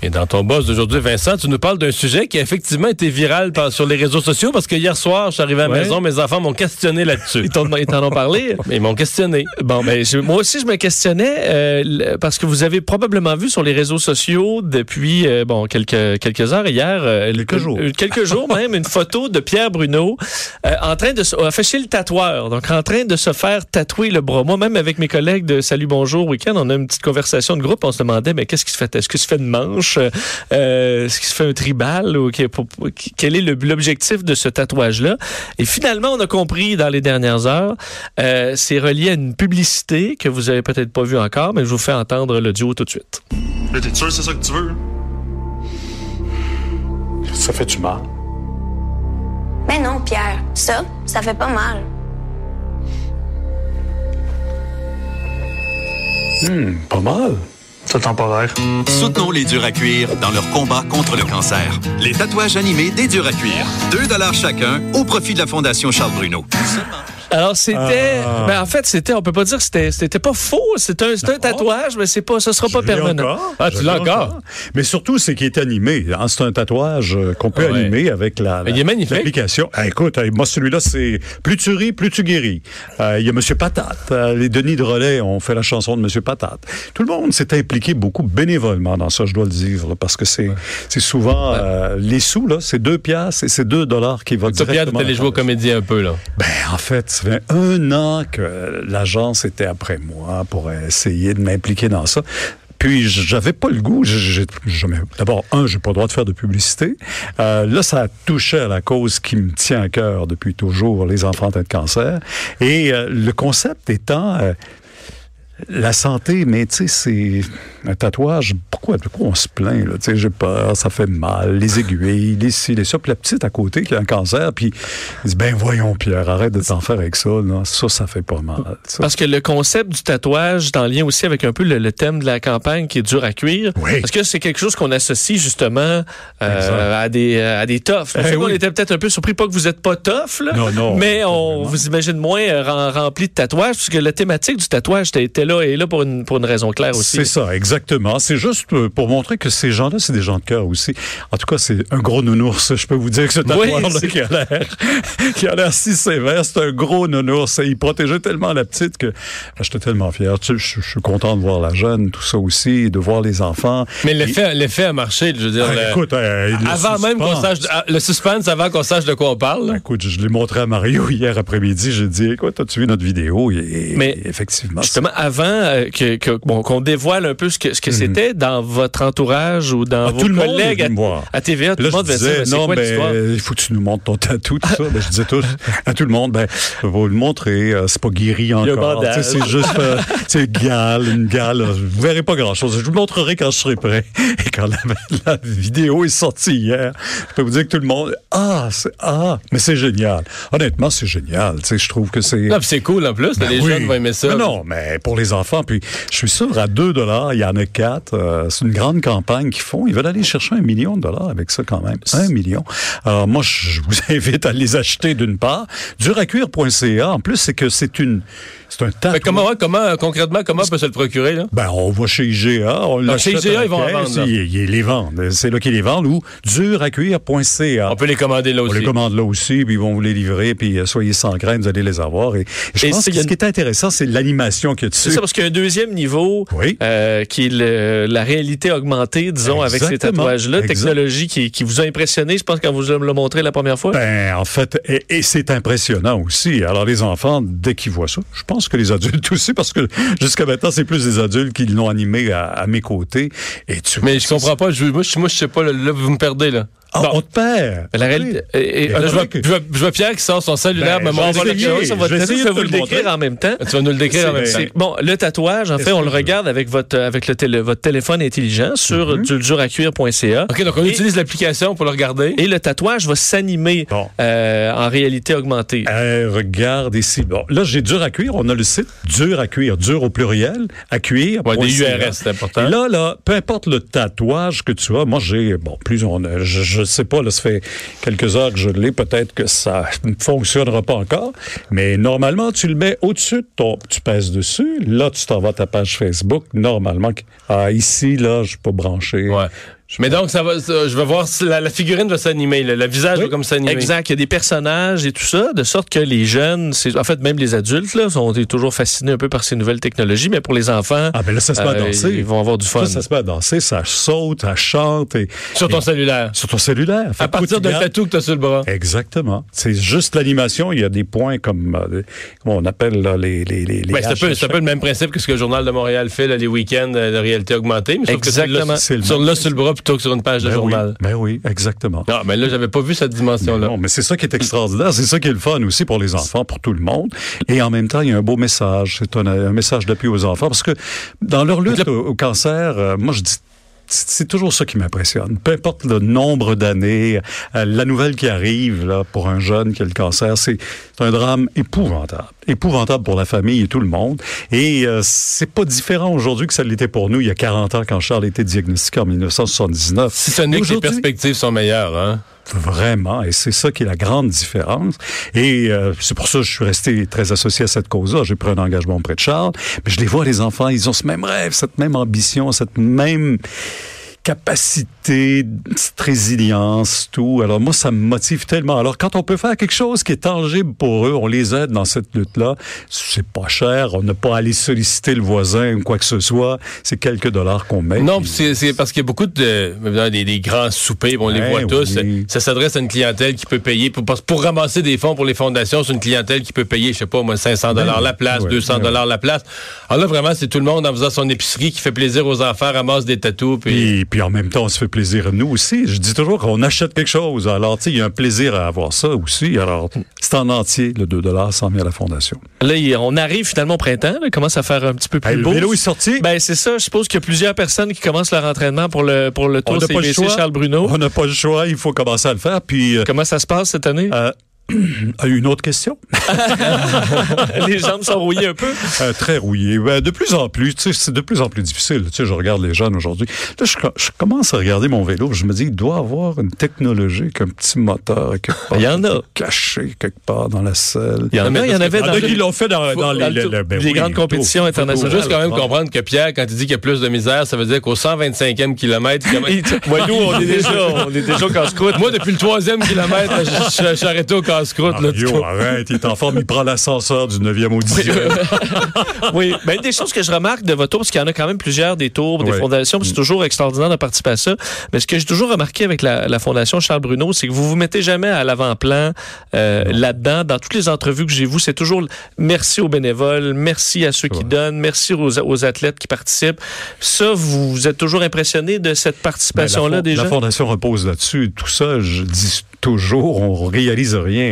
Et dans ton boss d'aujourd'hui, Vincent, tu nous parles d'un sujet qui a effectivement été viral par, sur les réseaux sociaux parce que hier soir, je suis arrivé à la Ouais. maison, mes enfants m'ont questionné là-dessus. Ils t'en ils t'en ont parlé? Ils m'ont questionné. Bon, ben, je- moi aussi, je me questionnais euh, parce que vous avez probablement vu sur les réseaux sociaux depuis euh, bon quelques quelques heures hier, euh, Quelques jours. euh, quelques jours même, une photo de Pierre Bruno euh, en train de se, a fait chez le tatoueur, donc en train de se faire tatouer le bras. Moi, même avec mes collègues de Salut Bonjour Week-end, on a une petite conversation de groupe. On se demandait, mais qu'est-ce qui se fait? Est-ce que se fait une manche? Euh, Est-ce qu'il se fait un tribal ou pour- quel est le- l'objectif de ce tatouage-là? Et finalement, on a compris dans les dernières heures. Euh, c'est relié à une publicité que vous avez peut-être pas vue encore, mais je vous fais entendre l'audio tout de suite. T'es sûr que c'est ça que tu veux? Ça fait du mal. Mais non, Pierre, ça, ça fait pas mal. Pas mal. Soutenons les durs à cuire dans leur combat contre le cancer. Les tatouages animés des durs à cuire. 2 chacun au profit de la Fondation Charles Bruno. Alors c'était, Ah. ben en fait c'était, on peut pas dire que c'était, c'était pas faux, c'est un, c'est un tatouage, mais c'est pas, ce sera pas permanent. encore? Ah, tu l'as encore? Mais surtout, c'est qu'il est animé. hein. C'est un tatouage euh, qu'on peut Ouais. animer avec la, la- Il est magnifique. l'application. Ah, écoute, euh, moi, celui-là, c'est plus tu ris, plus tu guéris. Euh, Il y a Monsieur Patate. Les Denis de Relais ont fait la chanson de Monsieur Patate. Tout le monde s'est impliqué beaucoup bénévolement dans ça, je dois le dire, là, parce que c'est c'est souvent euh, les sous, là, c'est deux piastres et c'est deux dollars qui vont directement. t'es allé jouer au comédien un peu, là. Ben, en fait, ça fait un an que l'agence était après moi pour essayer de m'impliquer dans ça. Puis j'avais pas le goût. D'abord, un, j'ai pas le droit de faire de publicité. Euh, là, ça a touché à la cause qui me tient à cœur depuis toujours, les enfants atteints de cancer. Et euh, le concept étant euh, la santé, mais tu sais, c'est un tatouage. Pourquoi, pourquoi on se plaint? Tu sais, j'ai peur, ça fait mal, les aiguilles, les ci, les ça. Puis la petite à côté qui a un cancer, puis il dit, ben voyons, Pierre, arrête de t'en faire avec ça. Là. Ça, ça fait pas mal. ça. Parce que le concept du tatouage est en lien aussi avec un peu le, le thème de la campagne qui est dur à cuire. Oui. Est-ce que c'est quelque chose qu'on associe justement euh, à des à des toughs? Eh oui. était peut-être un peu surpris, pas que vous êtes pas tough, là, Non, non, mais on vraiment. vous imagine moins euh, rem- rempli de tatouages, puisque la thématique du tatouage était était là et est là pour une, pour une raison claire aussi. C'est ça, exactement. C'est juste euh, pour montrer que ces gens-là, c'est des gens de cœur aussi. En tout cas, c'est un gros nounours. Je peux vous dire que ce Oui, tatouage-là c'est- qui a l'air, qui a l'air si sévère, c'est un gros nounours. Et il protégeait tellement la petite que ben, j'étais tellement fier. Tu sais, je, je suis content de voir la jeune, tout ça aussi, de voir les enfants. Mais l'effet, l'effet a marché, je veux dire. Ah, le- écoute, euh, avant même qu'on sache, ah, le suspense avant qu'on sache de quoi on parle. Écoute, je l'ai montré à Mario hier après-midi. J'ai dit, écoute, as-tu vu notre vidéo? Et, Mais effectivement. Justement, avant euh, que, que- bon, qu'on dévoile un peu ce que, ce que c'était dans votre entourage ou dans Mhm. Ah, vos tout le monde collègues est à, à TVA, tout Là, le monde c'est non, quoi ben, il faut que tu nous montres ton tatou, tout ça. Ben, je disais tous, à tout le monde, ben, vous le montrer, euh, c'est pas guéri encore. C'est juste, euh, c'est gale, une gale. Vous verrez pas grand-chose. Je vous le montrerai quand je serai prêt. Et quand la, la vidéo est sortie hier, je peux vous dire que tout le monde, ah, c'est, ah, mais c'est génial. Honnêtement, c'est génial. Tu sais, je trouve que c'est... C'est cool en plus. Ben les oui. jeunes vont aimer ça. Mais non, mais pour les enfants, puis je suis sûr, à 2 dollars, il y en a 4. c'est une grande campagne qu'ils font. Ils veulent aller chercher un million de dollars avec ça quand même. Un million. Alors moi, je vous invite à les acheter d'une part. Duracuire.ca, en plus, c'est que c'est une... C'est un Mais tatouage. comment, comment, euh, concrètement, comment on peut se le procurer, là? Ben, on va chez IGA. On Donc, chez IGA, ils vont en vendre. Ils, ils les vendent. C'est là qu'ils les vendent ou duracuire.ca. On peut les commander là On aussi. les commande là aussi, puis ils vont vous les livrer, puis euh, soyez sans crainte, vous allez les avoir. Et, je Et pense que ce qui est intéressant, c'est l'animation qu'il y a C'est dessus. Ça, parce qu'il y a un deuxième niveau Oui. euh, qui est le- la réalité augmentée, disons, avec ces tatouages-là. Technologie qui, qui vous a impressionné, je pense, quand vous me l'a montré la première fois. Ben, en fait, et, et c'est impressionnant aussi. Alors, les enfants, dès qu'ils voient ça, je pense que les adultes aussi, parce que jusqu'à maintenant, c'est plus des adultes qui l'ont animé à, à mes côtés. Et tu Mais je comprends pas. Je, moi, je, moi, je sais pas. Là, vous me perdez, là. Ah, Bon. on te perd. La réalité. Oui. et- et- Et Là, je, vois, que- je vois- je vois Pierre qui sort son cellulaire, Ben, me montre quelque chose. sur je votre vais téléphone, essayer je vais de vous te le décrire montrer. en même temps. Tu vas nous le décrire en même temps. Bon, le tatouage, en fait, on le regarde avec votre, avec le télé- votre téléphone intelligent sur duracuire.ca. OK, donc on Et- utilise l'application pour le regarder. Et le tatouage va s'animer Bon. euh, en réalité augmentée. Euh, regarde ici. Bon, là, j'ai dur à cuire. On a le site dur à cuire, dur au pluriel, à cuire. Ouais, des. URS, c'est important. Et là, là, peu importe le tatouage que tu as, moi j'ai, bon, plus on, a- je, je sais pas, là, ça fait quelques heures que je l'ai, peut-être que ça ne fonctionnera pas encore, mais normalement, tu le mets au-dessus de ton, tu pèses dessus, là, tu t'en vas à ta page Facebook, normalement, ah, ici, là, je pas branché. Ouais. Mais donc, ça va, ça- je vais voir si la, la figurine va s'animer, le, le visage va comme s'animer. Exact. Il y a des personnages et tout ça, de sorte que les jeunes, c'est, en fait, même les adultes, là, sont toujours fascinés un peu par ces nouvelles technologies, mais pour les enfants, Ah, ben là, ça se met à euh, danser. ils vont avoir du fun. Ça, ça se met à danser, ça saute, ça chante. Et, Sur ton et- cellulaire. Sur ton cellulaire. Fait À que partir d'un tatou que tu as sur le bras. Exactement. C'est juste l'animation. Il y a des points comme, euh, comment on appelle là, les, les, les, les Ben, c'est un, peu, hashtag. c'est un peu le même principe que ce que le Journal de Montréal fait là, les week-ends euh, de réalité augmentée. Mais sauf que c'est Exactement. là, C'est le sur, même là sur le bras plutôt que sur une page de Ben oui, journal. ben oui, exactement. Non, mais là, j'avais pas vu cette dimension-là. Non, mais c'est ça qui est extraordinaire. C'est ça qui est le fun aussi pour les enfants, pour tout le monde. Et en même temps, il y a un beau message. C'est un, un message d'appui aux enfants. Parce que dans leur lutte au, au cancer, euh, moi, je dis c'est toujours ça qui m'impressionne. Peu importe le nombre d'années, euh, la nouvelle qui arrive là, pour un jeune qui a le cancer, c'est un drame épouvantable. Épouvantable pour la famille et tout le monde. Et euh, c'est pas différent aujourd'hui que ça l'était pour nous il y a 40 ans quand Charles été diagnostiqué en 1979. Si ce n'est que les perspectives sont meilleures, hein? Vraiment, et c'est ça qui est la grande différence. Et euh, c'est pour ça que je suis resté très associé à cette cause-là. J'ai pris un engagement auprès de Charles, mais je les vois, les enfants, ils ont ce même rêve, cette même ambition, cette même capacité, cette résilience, tout. Alors moi, ça me motive tellement. Alors quand on peut faire quelque chose qui est tangible pour eux, on les aide dans cette lutte-là. C'est pas cher, on n'a pas à aller solliciter le voisin ou quoi que ce soit. C'est quelques dollars qu'on met. Non, puis- c'est parce qu'il y a beaucoup de des, des grands soupers, on les Ouais, voit tous. oui. Ça s'adresse à une clientèle qui peut payer pour, pour ramasser des fonds pour les fondations. C'est une clientèle qui peut payer, je sais pas, moi, 500 dollars Ben, la place, ouais, 200 dollars la place. Alors là, vraiment, c'est tout le monde en faisant son épicerie qui fait plaisir aux enfants, ramasse des tatous. Puis... Puis, puis en même temps, on se fait plaisir nous aussi. Je dis toujours qu'on achète quelque chose. Alors, tu sais, il y a un plaisir à avoir ça aussi. Alors, c'est en entier, le 2 100 000 à la Fondation. Là, on arrive finalement au printemps, là, il commence à faire un petit peu plus Hey, le beau? vélo est sorti. Ben, c'est ça. Je suppose qu'il y a plusieurs personnes qui commencent leur entraînement pour le, pour le on Tour pas le CBC choix. Charles Bruno. On n'a pas le choix. Il faut commencer à le faire. Puis, euh, Comment ça se passe cette année? euh, une autre question? les jambes sont rouillées un peu. Euh, très rouillé. Ben, de plus en plus, tu sais, c'est de plus en plus difficile. Tu sais, je regarde les jeunes aujourd'hui. Là, je, je commence à regarder mon vélo. Je me dis, il doit avoir une technologie, qu'un petit moteur quelque part. Il y en a. Caché quelque part dans la selle. Il y en a, il y en avait Il y en dans a le- qui l'ont fait dans, dans les, dans le- le- ben les oui, grandes compétitions Faut internationales. juste quand même Ouais. comprendre que Pierre, quand il dit qu'il y a plus de misère, ça veut dire qu'au 125e kilomètre, il Moi, nous, on est déjà, on est déjà au casse-croûte. Moi, depuis le troisième kilomètre, je, je- je suis arrêté au casse-croûte. là, Mario, tout. arrête, il est en forme, il prend l'ascenseur du 9e au 10e. Oui, ben, une des choses que je remarque de votre tour, parce qu'il y en a quand même plusieurs des tours, des Ouais. fondations, puis c'est toujours extraordinaire de participer à ça. Mais ce que j'ai toujours remarqué avec la, la Fondation Charles Bruno, c'est que vous vous mettez jamais à l'avant-plan euh, là-dedans. Dans toutes les entrevues que j'ai vues, c'est toujours merci aux bénévoles, merci à ceux qui Ouais. donnent, merci aux, aux athlètes qui participent. Ça, vous, vous êtes toujours impressionné de cette Ben, participation-là la, fon- déjà? la Fondation repose là-dessus. Tout ça, je dis toujours, on réalise rien.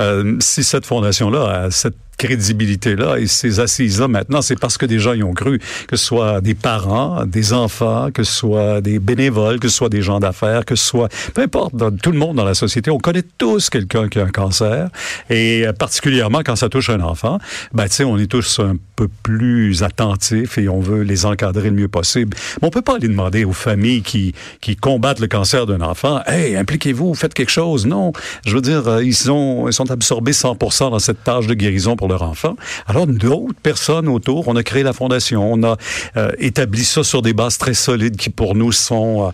Euh, si cette Fondation-là a cette crédibilité-là et ces assises-là maintenant, c'est parce que des gens y ont cru, que ce soit des parents, des enfants, que ce soit des bénévoles, que ce soit des gens d'affaires, que ce soit, peu importe, dans- tout le monde dans la société, on connaît tous quelqu'un qui a un cancer et particulièrement quand ça touche un enfant, ben tu sais, on est tous un peu plus attentifs et on veut les encadrer le mieux possible. Mais on peut pas aller demander aux familles qui qui combattent le cancer d'un enfant, hey, impliquez-vous, faites quelque chose. Non, je veux dire, euh, ils sont ils sont absorbés 100% dans cette tâche de guérison pour Alors d'autres personnes autour, on a créé la fondation, on a euh, établi ça sur des bases très solides qui pour nous sont euh,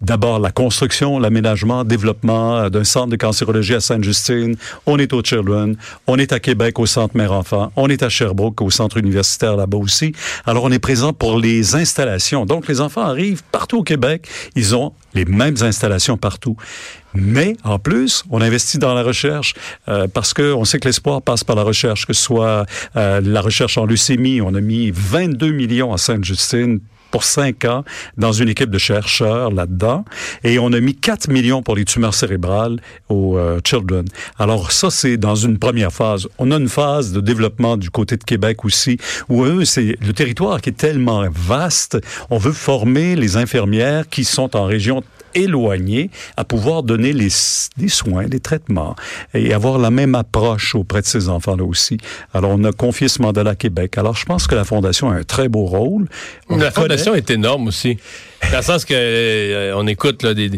D'abord, la construction, l'aménagement, développement euh, d'un centre de cancérologie à Sainte-Justine. On est au Children. On est à Québec au centre Mère-Enfant. On est à Sherbrooke au centre universitaire là-bas aussi. Alors, on est présent pour les installations. Donc, les enfants arrivent partout au Québec. Ils ont les mêmes installations partout. Mais en plus, on investit dans la recherche euh, parce que on sait que l'espoir passe par la recherche, que ce soit euh, la recherche en leucémie. On a mis 22 millions à Sainte-Justine pour cinq ans dans une équipe de chercheurs là-dedans. Et on a mis 4 millions pour les tumeurs cérébrales aux euh, Children. Alors ça, c'est dans une première phase. On a une phase de développement du côté de Québec aussi, où eux, c'est le territoire qui est tellement vaste. On veut former les infirmières qui sont en région éloignés à pouvoir donner les, les soins, les traitements et avoir la même approche auprès de ces enfants-là aussi. Alors, on a confié ce mandat à Québec. Alors, je pense que la Fondation a un très beau rôle. On La connaît- fondation est énorme aussi. Dans le sens que euh, on écoute là, des,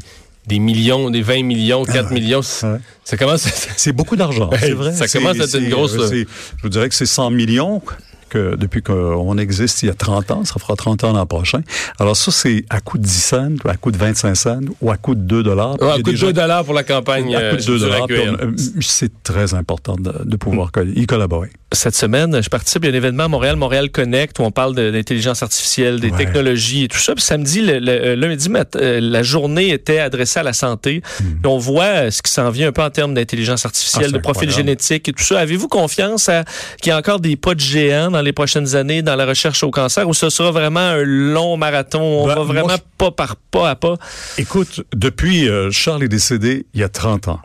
des millions, des 20 millions, 4 millions. c- Ouais. Ça commence. C'est beaucoup d'argent, c'est vrai. ça commence à être une grosse- Je vous dirais que c'est 100 millions que depuis qu'on existe il y a 30 ans, ça fera 30 ans l'an prochain. Alors ça, c'est à coût de 10 cents, ou à coût de 25 cents, ou à coût de 2 dollars. À coup de 2 dollars pour la campagne. À coût de euh, 2 sur la dollars. euh, C'est très important de, de pouvoir co- y collaborer. Cette semaine, je participe à un événement à Montréal, Montréal Connect, où on parle de l'intelligence artificielle, des Ouais. technologies et tout ça. Puis samedi, le, le- euh, lundi, mat- euh, la journée était adressée à la santé. Puis on voit euh, ce qui s'en vient un peu en termes d'intelligence Ah, artificielle, c'est de profil génétique et tout ça. Avez-vous confiance qu'il y a encore des pas de géants dans les prochaines années dans la recherche au cancer ou ce sera vraiment un long marathon? On Ben, va vraiment pas par pas à pas. Écoute, depuis euh, Charles est décédé il y a 30 ans,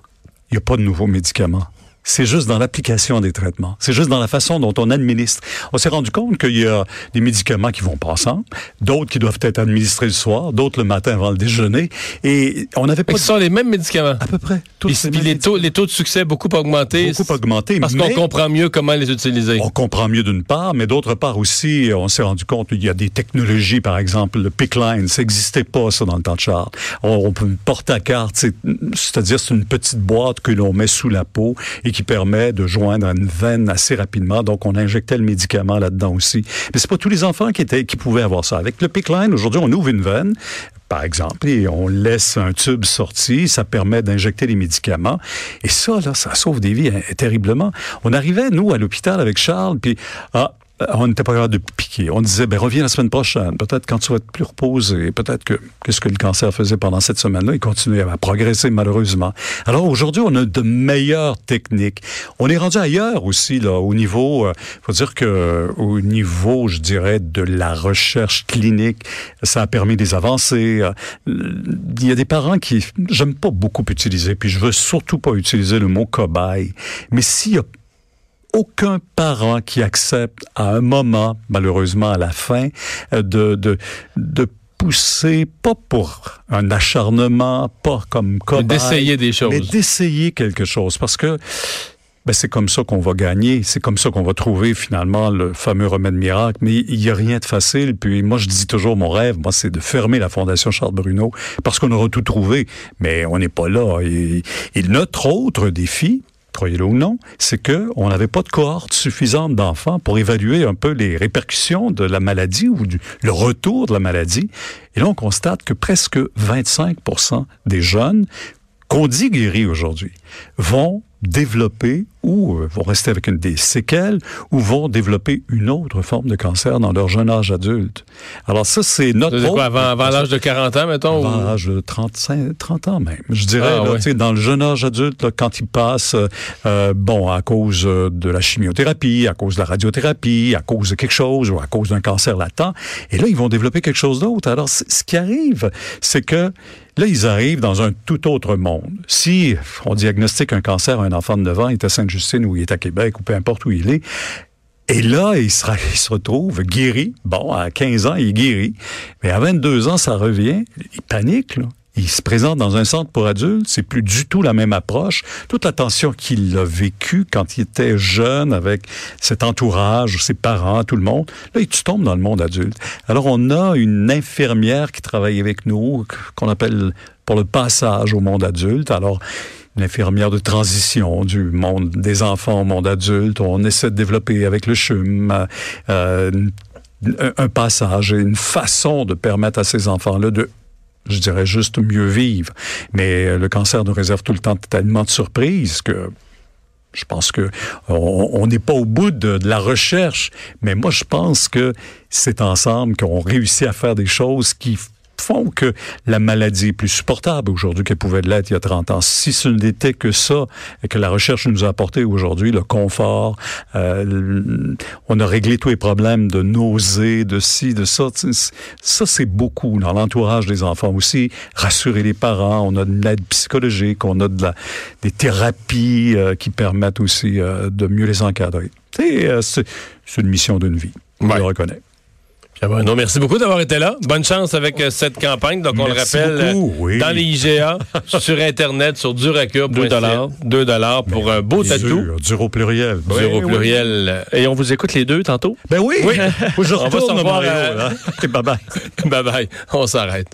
il n'y a pas de nouveaux médicaments. C'est juste dans l'application des traitements. C'est juste dans la façon dont on administre. On s'est rendu compte qu'il y a des médicaments qui vont pas ensemble, d'autres qui doivent être administrés le soir, d'autres le matin avant le déjeuner. Et on n'avait pas ce sont les mêmes médicaments? à peu près. tous ces puis les, taux, les taux de succès beaucoup augmentés. beaucoup augmenté. Parce qu'on comprend mieux comment les utiliser. On comprend mieux d'une part, mais d'autre part aussi, on s'est rendu compte qu'il y a des technologies, par exemple, le PIC line, ça n'existait pas, ça, dans le temps de Charles. On, on peut une porte à carte, c'est- c'est-à-dire c'est une petite boîte que l'on met sous la peau et qui permet de joindre une veine assez rapidement. Donc, on injectait le médicament là-dedans aussi. Mais c'est pas tous les enfants qui étaient, qui pouvaient avoir ça. Avec le PIC line, aujourd'hui, on ouvre une veine, par exemple, et on laisse un tube sorti, ça permet d'injecter les médicaments. Et ça, là, ça sauve des vies hein, terriblement. On arrivait, nous, à l'hôpital avec Charles, puis ah, on n'était pas capable de piquer. On disait, ben reviens la semaine prochaine. Peut-être quand tu vas être plus reposé. Peut-être que qu'est-ce que le cancer faisait pendant cette semaine-là, il continuait à progresser malheureusement. Alors aujourd'hui, on a de meilleures techniques. On est rendu ailleurs aussi là, au niveau. euh, faut dire que au niveau, je dirais, de la recherche clinique, ça a permis des avancées. Euh, Il y a des parents qui, j'aime pas beaucoup utiliser, puis je veux surtout pas utiliser le mot cobaye. Mais s'il y a aucun parent qui accepte à un moment, malheureusement à la fin, de, de, de pousser, pas pour un acharnement, pas comme cobaye, D'essayer des choses. mais d'essayer quelque chose. Parce que ben, c'est comme ça qu'on va gagner, c'est comme ça qu'on va trouver finalement le fameux remède miracle. Mais il n'y a rien de facile. Puis moi, je dis toujours, mon rêve, moi, c'est de fermer la Fondation Charles Bruno parce qu'on aura tout trouvé. Mais on n'est pas là. Et, et notre autre défi, croyez-le ou non, c'est que on n'avait pas de cohorte suffisante d'enfants pour évaluer un peu les répercussions de la maladie ou du, le retour de la maladie. Et là, on constate que presque 25% des jeunes qu'on dit guéris aujourd'hui vont développer ou euh, vont rester avec une des séquelles ou vont développer une autre forme de cancer dans leur jeune âge adulte. Alors ça, c'est notre... C'est quoi, autre- avant, avant l'âge de 40 ans, mettons? avant ou- l'âge de 35, 30 ans même. Je dirais, Ah, là, ouais. dans le jeune âge adulte, là, quand il passe, euh, bon, à cause euh, de la chimiothérapie, à cause de la radiothérapie, à cause de quelque chose ou à cause d'un cancer latent, et là, ils vont développer quelque chose d'autre. Alors, ce qui arrive, c'est que là, ils arrivent dans un tout autre monde. Si on diagnostique un cancer à un enfant de 9 ans, il est à Sainte-Justine ou il est à Québec ou peu importe où il est, et là, il se, il se retrouve guéri. Bon, à 15 ans, il est guéri. Mais à 22 ans, ça revient. Il panique, là. Il se présente dans un centre pour adultes, c'est plus du tout la même approche. Toute la tension qu'il a vécue quand il était jeune avec cet entourage, ses parents, tout le monde, là, tu tombes dans le monde adulte. Alors, on a une infirmière qui travaille avec nous, qu'on appelle pour le passage au monde adulte. Alors, une infirmière de transition du monde des enfants au monde adulte. On essaie de développer avec le CHUM euh, un, un passage et une façon de permettre à ces enfants-là de je dirais juste mieux vivre. Mais euh, le cancer nous réserve tout le temps tellement de surprises que je pense que on n'est pas au bout de, de la recherche, mais moi je pense que c'est ensemble qu'on réussit à faire des choses qui font que la maladie est plus supportable aujourd'hui qu'elle pouvait l'être il y a 30 ans. Si ce n'était que ça que la recherche nous a apporté aujourd'hui, le confort, euh, on a réglé tous les problèmes de nausées, de ci, de ça. Ça, c'est beaucoup dans l'entourage des enfants aussi. Rassurer les parents, on a de l'aide psychologique, on a de la, des thérapies euh, qui permettent aussi euh, de mieux les encadrer. Euh, c'est une mission d'une vie. Je Ouais. le reconnais. Pierre Bruno, merci beaucoup d'avoir été là. Bonne chance avec euh, cette campagne. Donc, on Merci le rappelle, beaucoup, euh, oui. dans les IGA, sur Internet, sur Duracure. 2 dollars. 2 dollars pour un beau tatou. Dur, dur au pluriel. Dur au Oui, oui. pluriel. Et on vous écoute les deux tantôt? Ben oui. Oui. On va se retourne, revoir Mario. à- là. Ok, bye bye. Bye bye. On s'arrête.